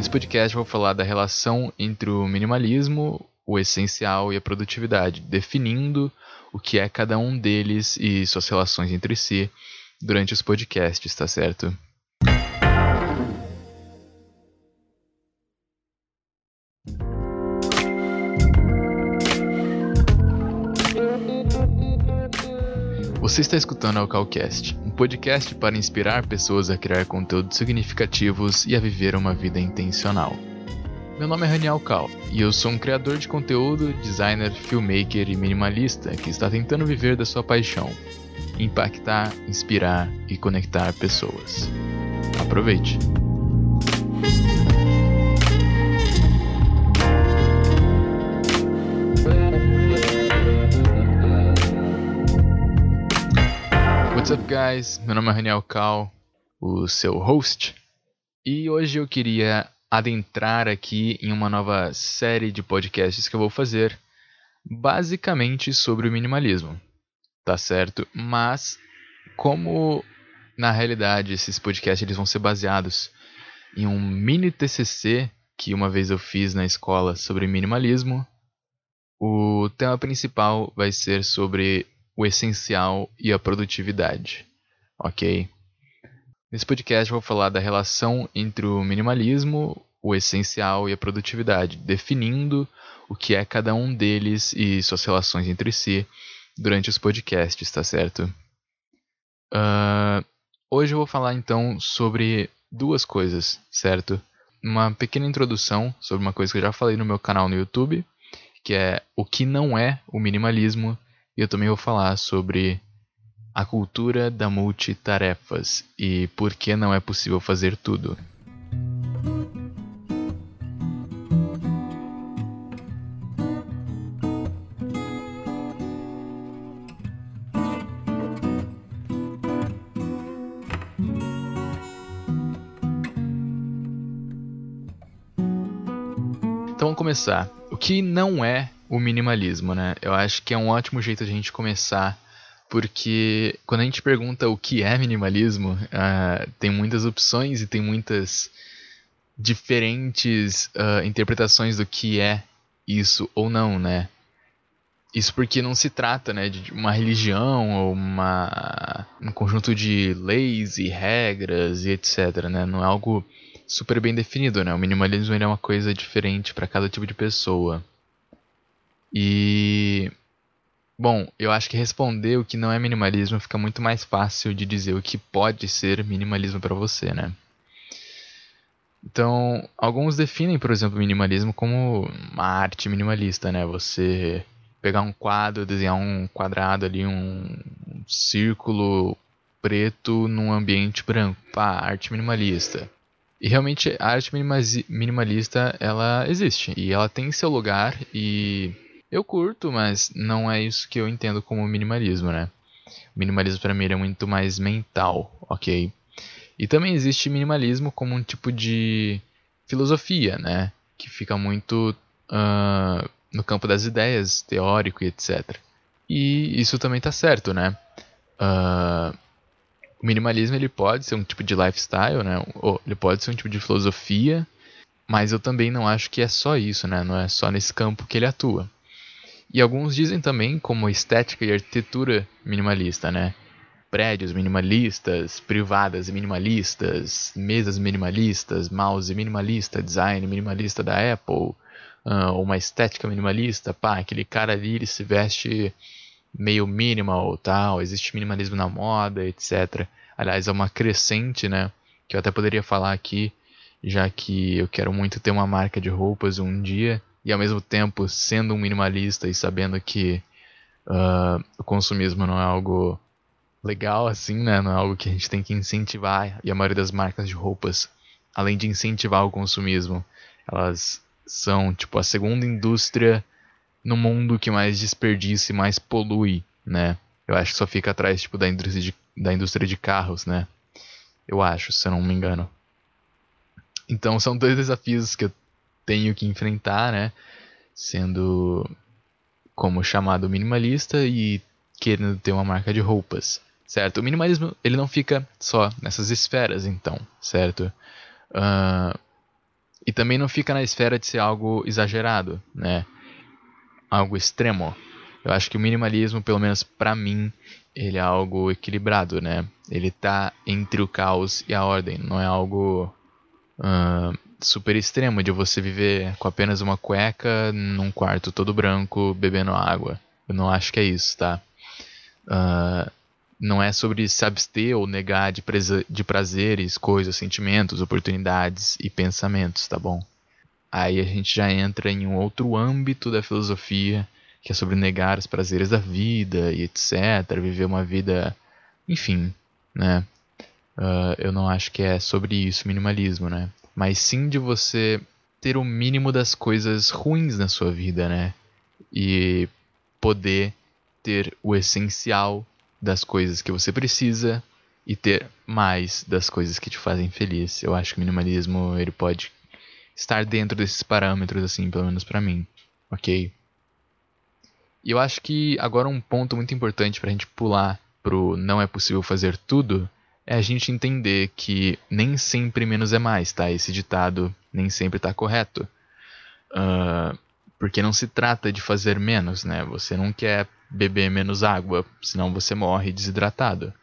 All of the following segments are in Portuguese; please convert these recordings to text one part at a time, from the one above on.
Nesse podcast eu vou falar da relação entre o minimalismo, o essencial e a produtividade, definindo o que é cada um deles e suas relações entre si durante os podcasts, tá certo? Você está escutando o Calcast, um podcast para inspirar pessoas a criar conteúdos significativos e a viver uma vida intencional. Meu nome é Raniel Cal e eu sou um criador de conteúdo, designer, filmmaker e minimalista que está tentando viver da sua paixão, impactar, inspirar e conectar pessoas. Aproveite! What's up, guys? Meu nome é Raniel Cal, o seu host, e hoje eu queria adentrar aqui em uma nova série de podcasts que eu vou fazer, basicamente sobre o minimalismo, tá certo? Mas como na realidade esses podcasts eles vão ser baseados em um mini TCC que uma vez eu fiz na escola sobre minimalismo, o tema principal vai ser sobre o essencial e a produtividade, ok? Nesse podcast eu vou falar da relação entre o minimalismo, o essencial e a produtividade, definindo o que é cada um deles e suas relações entre si durante os podcasts, tá certo? Uh, hoje eu vou falar então sobre duas coisas, certo? Uma pequena introdução sobre uma coisa que eu já falei no meu canal no YouTube, que é o que não é o minimalismo eu também vou falar sobre a cultura da multitarefas e por que não é possível fazer tudo. Então vamos começar. O que não é o minimalismo, né? Eu acho que é um ótimo jeito de a gente começar, porque quando a gente pergunta o que é minimalismo, uh, tem muitas opções e tem muitas diferentes uh, interpretações do que é isso ou não, né? Isso porque não se trata né, de uma religião ou uma, um conjunto de leis e regras e etc. Né? Não é algo super bem definido. Né? O minimalismo é uma coisa diferente para cada tipo de pessoa. E bom, eu acho que responder o que não é minimalismo fica muito mais fácil de dizer o que pode ser minimalismo para você, né? Então, alguns definem, por exemplo, minimalismo como uma arte minimalista, né? Você pegar um quadro, desenhar um quadrado ali, um círculo preto num ambiente branco. Pá, arte minimalista. E realmente a arte minimalista, ela existe. E ela tem seu lugar e eu curto, mas não é isso que eu entendo como minimalismo, né? O minimalismo para mim é muito mais mental, ok? E também existe minimalismo como um tipo de filosofia, né? Que fica muito uh, no campo das ideias, teórico e etc. E isso também tá certo, né? Uh, o minimalismo ele pode ser um tipo de lifestyle, né? Ou ele pode ser um tipo de filosofia, mas eu também não acho que é só isso, né? Não é só nesse campo que ele atua. E alguns dizem também como estética e arquitetura minimalista, né? Prédios minimalistas, privadas minimalistas, mesas minimalistas, mouse minimalista, design minimalista da Apple, uh, uma estética minimalista, pá, aquele cara ali ele se veste meio minimal, tal, existe minimalismo na moda, etc. Aliás, é uma crescente, né? Que eu até poderia falar aqui, já que eu quero muito ter uma marca de roupas um dia e ao mesmo tempo sendo um minimalista e sabendo que uh, o consumismo não é algo legal assim, né? Não é algo que a gente tem que incentivar. E a maioria das marcas de roupas, além de incentivar o consumismo, elas são tipo a segunda indústria no mundo que mais desperdiça e mais polui, né? Eu acho que só fica atrás tipo da indústria de, da indústria de carros, né? Eu acho, se eu não me engano. Então são dois desafios que eu tenho que enfrentar, né? Sendo como chamado minimalista e querendo ter uma marca de roupas, certo? O minimalismo ele não fica só nessas esferas, então, certo? Uh, E também não fica na esfera de ser algo exagerado, né? Algo extremo. Eu acho que o minimalismo, pelo menos para mim, ele é algo equilibrado, né? Ele tá entre o caos e a ordem, não é algo uh, super extremo de você viver com apenas uma cueca num quarto todo branco bebendo água. Eu não acho que é isso, tá? Uh, não é sobre se abster ou negar de, de prazeres, coisas, sentimentos, oportunidades e pensamentos, tá bom? Aí a gente já entra em um outro âmbito da filosofia, que é sobre negar os prazeres da vida e etc. Viver uma vida. Enfim, né? Uh, eu não acho que é sobre isso minimalismo, né? Mas sim de você ter o mínimo das coisas ruins na sua vida, né? E poder ter o essencial das coisas que você precisa e ter mais das coisas que te fazem feliz. Eu acho que o minimalismo ele pode estar dentro desses parâmetros assim, pelo menos para mim, ok? E eu acho que agora um ponto muito importante para a gente pular pro não é possível fazer tudo é a gente entender que nem sempre menos é mais, tá? Esse ditado nem sempre está correto. Uh, porque não se trata de fazer menos, né? Você não quer beber menos água, senão você morre desidratado.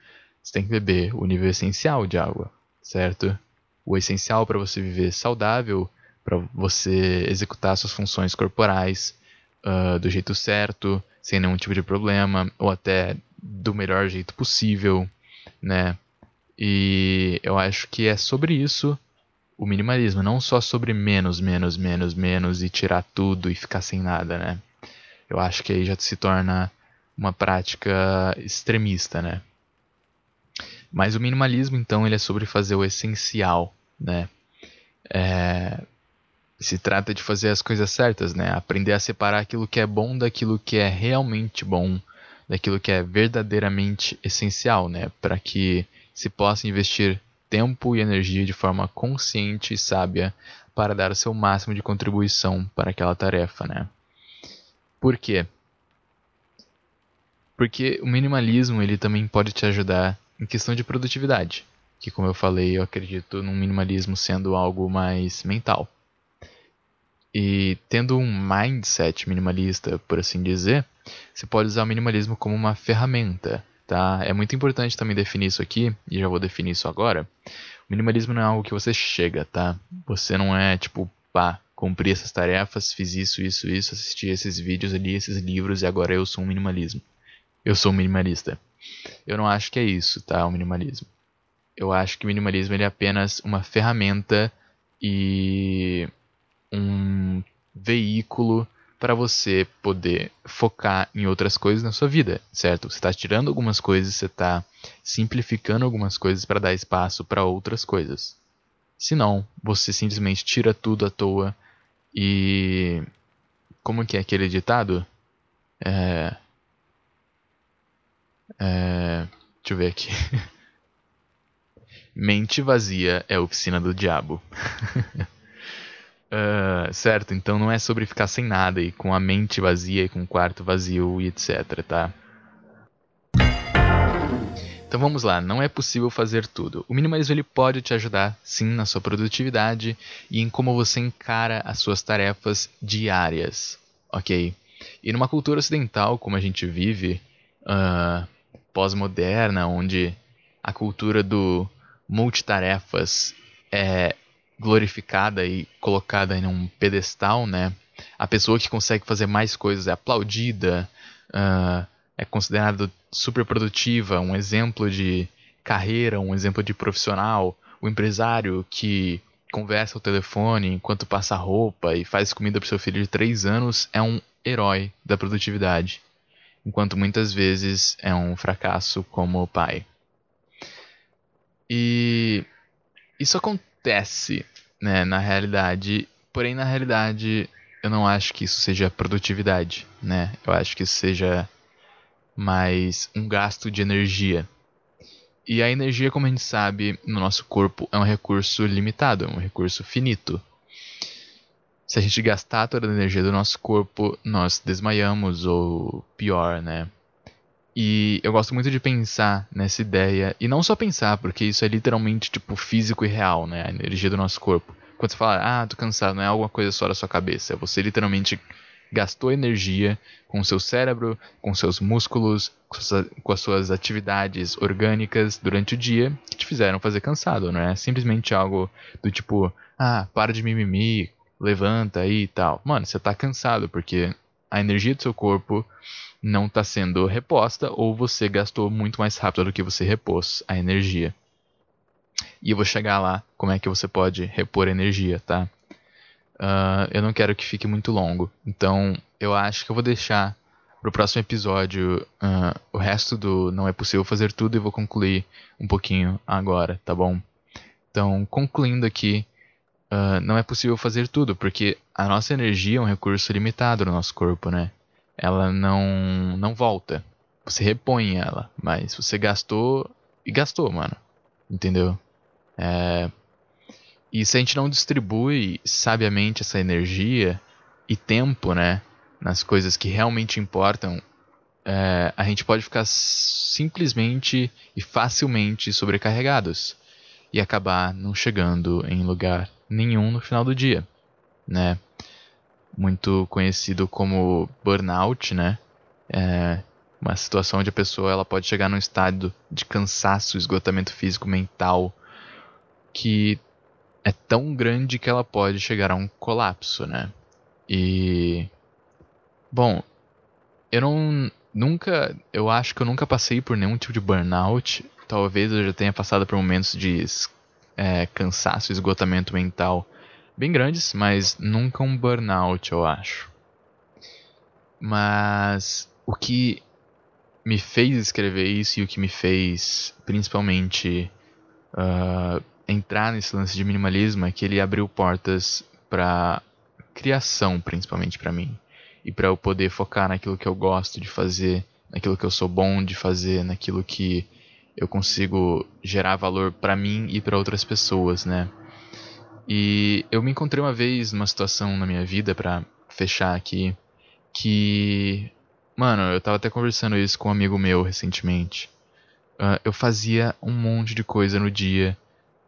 Você tem que beber o nível essencial de água, certo? O essencial para você viver saudável, para você executar suas funções corporais uh, do jeito certo, sem nenhum tipo de problema, ou até do melhor jeito possível, né? E eu acho que é sobre isso o minimalismo, não só sobre menos, menos, menos, menos e tirar tudo e ficar sem nada, né? Eu acho que aí já se torna uma prática extremista, né? Mas o minimalismo, então, ele é sobre fazer o essencial, né? É... Se trata de fazer as coisas certas, né? Aprender a separar aquilo que é bom daquilo que é realmente bom, daquilo que é verdadeiramente essencial, né? Para que se possa investir tempo e energia de forma consciente e sábia para dar o seu máximo de contribuição para aquela tarefa, né? Por quê? Porque o minimalismo ele também pode te ajudar em questão de produtividade, que como eu falei, eu acredito num minimalismo sendo algo mais mental. E tendo um mindset minimalista, por assim dizer, você pode usar o minimalismo como uma ferramenta, tá? É muito importante também definir isso aqui, e já vou definir isso agora. O minimalismo não é algo que você chega, tá? Você não é tipo, pá, cumpri essas tarefas, fiz isso, isso, isso, assisti esses vídeos ali, esses livros e agora eu sou um minimalismo eu sou minimalista. Eu não acho que é isso, tá? O minimalismo. Eu acho que o minimalismo ele é apenas uma ferramenta e um veículo para você poder focar em outras coisas na sua vida, certo? Você está tirando algumas coisas, você está simplificando algumas coisas para dar espaço para outras coisas. Se não, você simplesmente tira tudo à toa e como que é aquele ditado? É, é... Deixa eu ver aqui. Mente vazia é oficina do diabo. uh, certo, então não é sobre ficar sem nada e com a mente vazia e com o quarto vazio e etc, tá? Então vamos lá, não é possível fazer tudo. O minimalismo ele pode te ajudar sim na sua produtividade e em como você encara as suas tarefas diárias, ok? E numa cultura ocidental como a gente vive, uh, pós-moderna, onde a cultura do multitarefas é glorificada e colocada em um pedestal, né? A pessoa que consegue fazer mais coisas é aplaudida, uh, é considerada super produtiva, um exemplo de carreira, um exemplo de profissional, o empresário que conversa ao telefone enquanto passa roupa e faz comida para seu filho de 3 anos é um herói da produtividade enquanto muitas vezes é um fracasso como pai. E isso acontece, né, na realidade, porém na realidade eu não acho que isso seja produtividade, né? Eu acho que isso seja mais um gasto de energia. E a energia, como a gente sabe, no nosso corpo é um recurso limitado, é um recurso finito. Se a gente gastar toda a energia do nosso corpo, nós desmaiamos ou pior, né? E eu gosto muito de pensar nessa ideia, e não só pensar, porque isso é literalmente tipo físico e real, né? A energia do nosso corpo. quando você fala, ah, tô cansado, não é alguma coisa só da sua cabeça. É você literalmente gastou energia com o seu cérebro, com seus músculos, com as suas atividades orgânicas durante o dia que te fizeram fazer cansado, não é simplesmente algo do tipo, ah, para de mimimi, levanta aí e tal. Mano, você tá cansado porque a energia do seu corpo não está sendo reposta ou você gastou muito mais rápido do que você repôs a energia. E eu vou chegar lá como é que você pode repor energia, tá? Uh, eu não quero que fique muito longo, então eu acho que eu vou deixar para o próximo episódio uh, o resto do Não é Possível Fazer Tudo e vou concluir um pouquinho agora, tá bom? Então, concluindo aqui, uh, não é possível fazer tudo, porque a nossa energia é um recurso limitado no nosso corpo, né? Ela não, não volta. Você repõe ela, mas você gastou e gastou, mano. Entendeu? É... E se a gente não distribui sabiamente essa energia e tempo, né, nas coisas que realmente importam, é, a gente pode ficar simplesmente e facilmente sobrecarregados e acabar não chegando em lugar nenhum no final do dia, né? Muito conhecido como burnout, né? É uma situação onde a pessoa ela pode chegar num estado de cansaço, esgotamento físico, mental, que é tão grande que ela pode chegar a um colapso, né? E bom, eu não nunca, eu acho que eu nunca passei por nenhum tipo de burnout. Talvez eu já tenha passado por momentos de é, cansaço, esgotamento mental bem grandes, mas nunca um burnout, eu acho. Mas o que me fez escrever isso e o que me fez, principalmente, uh, entrar nesse lance de minimalismo é que ele abriu portas para criação, principalmente para mim, e para eu poder focar naquilo que eu gosto de fazer, naquilo que eu sou bom de fazer, naquilo que eu consigo gerar valor para mim e para outras pessoas, né? E eu me encontrei uma vez numa situação na minha vida para fechar aqui que mano, eu tava até conversando isso com um amigo meu recentemente. Uh, eu fazia um monte de coisa no dia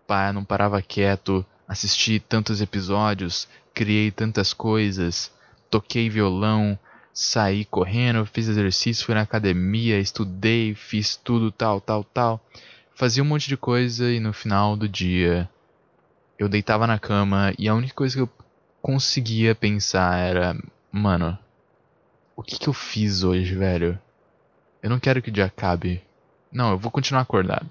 pá, não parava quieto, assisti tantos episódios, criei tantas coisas, toquei violão, saí correndo, fiz exercício, fui na academia, estudei, fiz tudo tal, tal, tal. Fazia um monte de coisa e no final do dia eu deitava na cama e a única coisa que eu conseguia pensar era, mano, o que que eu fiz hoje, velho? Eu não quero que o dia acabe. Não, eu vou continuar acordado.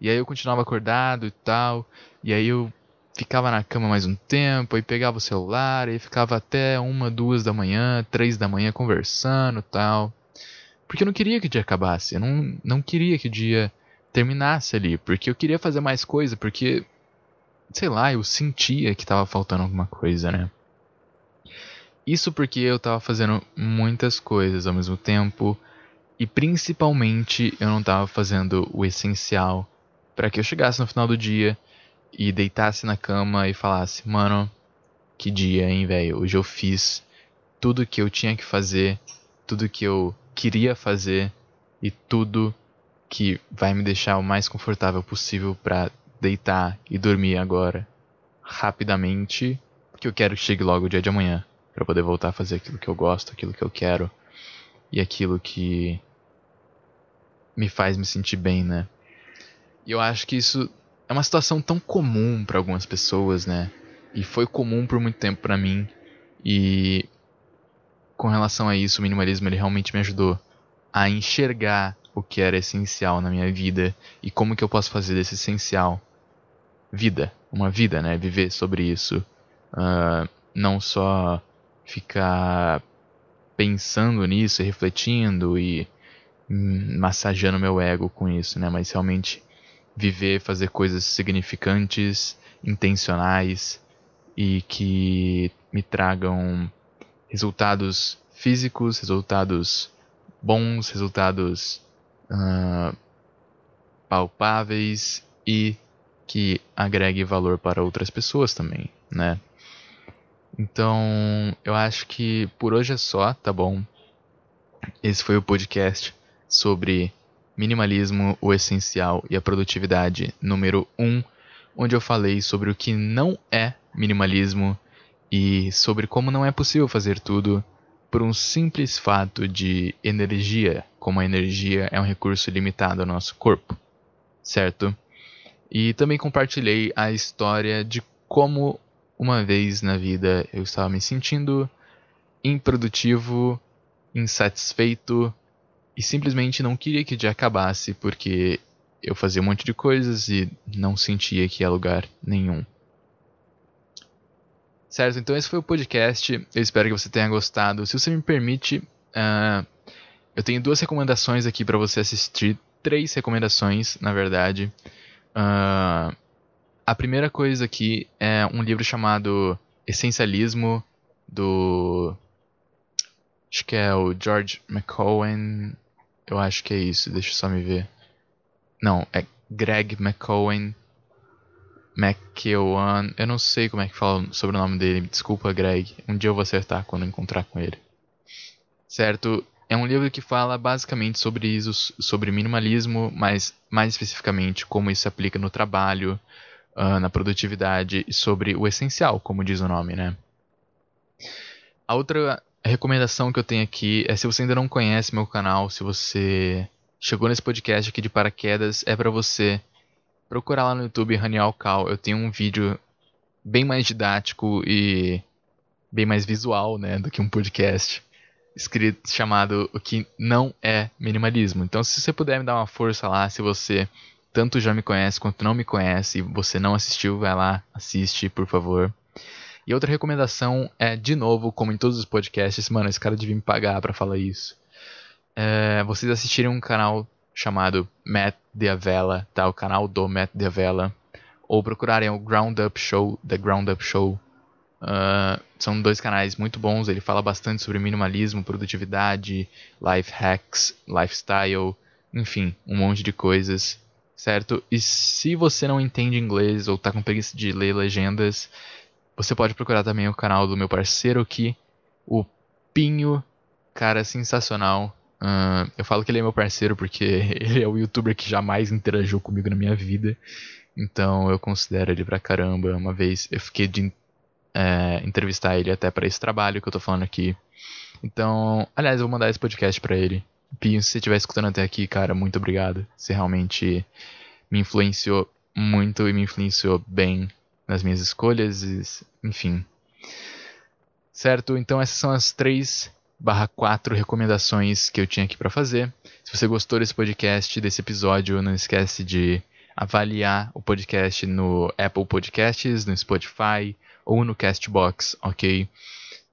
E aí eu continuava acordado e tal. E aí eu ficava na cama mais um tempo, aí pegava o celular, e ficava até uma, duas da manhã, três da manhã conversando tal. Porque eu não queria que o dia acabasse, eu não, não queria que o dia terminasse ali, porque eu queria fazer mais coisa, porque, sei lá, eu sentia que tava faltando alguma coisa, né? Isso porque eu tava fazendo muitas coisas ao mesmo tempo, e principalmente eu não estava fazendo o essencial para que eu chegasse no final do dia e deitasse na cama e falasse: Mano, que dia, hein, velho? Hoje eu fiz tudo que eu tinha que fazer, tudo que eu queria fazer e tudo que vai me deixar o mais confortável possível para deitar e dormir agora, rapidamente, porque eu quero que chegue logo o dia de amanhã, para poder voltar a fazer aquilo que eu gosto, aquilo que eu quero e aquilo que me faz me sentir bem, né? E eu acho que isso é uma situação tão comum para algumas pessoas, né? E foi comum por muito tempo para mim. E com relação a isso, o minimalismo ele realmente me ajudou a enxergar o que era essencial na minha vida e como que eu posso fazer desse essencial vida, uma vida, né? Viver sobre isso, uh, não só ficar pensando nisso, refletindo e massageando meu ego com isso, né? Mas realmente viver, fazer coisas significantes, intencionais e que me tragam resultados físicos, resultados bons, resultados uh, palpáveis e que agregue valor para outras pessoas também, né? Então, eu acho que por hoje é só, tá bom? Esse foi o podcast sobre minimalismo, o essencial e a produtividade número 1. Um. onde eu falei sobre o que não é minimalismo e sobre como não é possível fazer tudo por um simples fato de energia, como a energia é um recurso limitado ao nosso corpo, certo? E também compartilhei a história de como uma vez na vida eu estava me sentindo improdutivo, insatisfeito e simplesmente não queria que o dia acabasse porque eu fazia um monte de coisas e não sentia que ia lugar nenhum. Certo, então esse foi o podcast. Eu espero que você tenha gostado. Se você me permite, uh, eu tenho duas recomendações aqui para você assistir. Três recomendações, na verdade. Uh, a primeira coisa aqui é um livro chamado Essencialismo, do. Acho que é o George McCowan. Eu acho que é isso, deixa eu só me ver. Não, é Greg McCowan. McEwan. Eu não sei como é que fala sobre o nome dele. Desculpa, Greg. Um dia eu vou acertar quando encontrar com ele. Certo? É um livro que fala basicamente sobre isso, sobre minimalismo, mas mais especificamente como isso se aplica no trabalho, uh, na produtividade e sobre o essencial, como diz o nome, né? A outra recomendação que eu tenho aqui é se você ainda não conhece meu canal, se você chegou nesse podcast aqui de paraquedas, é para você procurar lá no YouTube Ranial Cal. Eu tenho um vídeo bem mais didático e bem mais visual, né, do que um podcast escrito chamado O que não é minimalismo. Então, se você puder me dar uma força lá, se você tanto já me conhece quanto não me conhece e você não assistiu, vai lá, assiste, por favor. E outra recomendação é, de novo, como em todos os podcasts, mano, esse cara devia me pagar para falar isso. É, vocês assistirem um canal chamado Matt Diavela, tá? O canal do Matt Diavela. Ou procurarem o Ground Up Show, The Ground Up Show. Uh, são dois canais muito bons. Ele fala bastante sobre minimalismo, produtividade, life hacks, lifestyle, enfim, um monte de coisas, certo? E se você não entende inglês ou tá com preguiça de ler legendas, você pode procurar também o canal do meu parceiro aqui, o Pinho, cara sensacional. Uh, eu falo que ele é meu parceiro porque ele é o youtuber que jamais interagiu comigo na minha vida. Então eu considero ele pra caramba. Uma vez eu fiquei de é, entrevistar ele até para esse trabalho que eu tô falando aqui. Então, aliás, eu vou mandar esse podcast para ele. Pinho, se você estiver escutando até aqui, cara, muito obrigado. Você realmente me influenciou muito e me influenciou bem nas minhas escolhas, enfim. Certo? Então essas são as três barra 4 recomendações que eu tinha aqui para fazer. Se você gostou desse podcast, desse episódio, não esquece de avaliar o podcast no Apple Podcasts, no Spotify ou no Castbox, ok?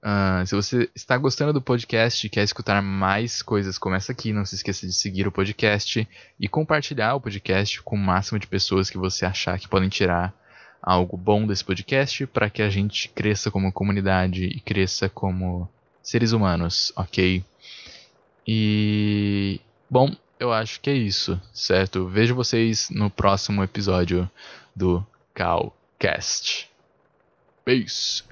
Uh, se você está gostando do podcast e quer escutar mais coisas como essa aqui, não se esqueça de seguir o podcast e compartilhar o podcast com o máximo de pessoas que você achar que podem tirar algo bom desse podcast para que a gente cresça como comunidade e cresça como seres humanos, ok? E. Bom, eu acho que é isso, certo? Vejo vocês no próximo episódio do Calcast. Peace!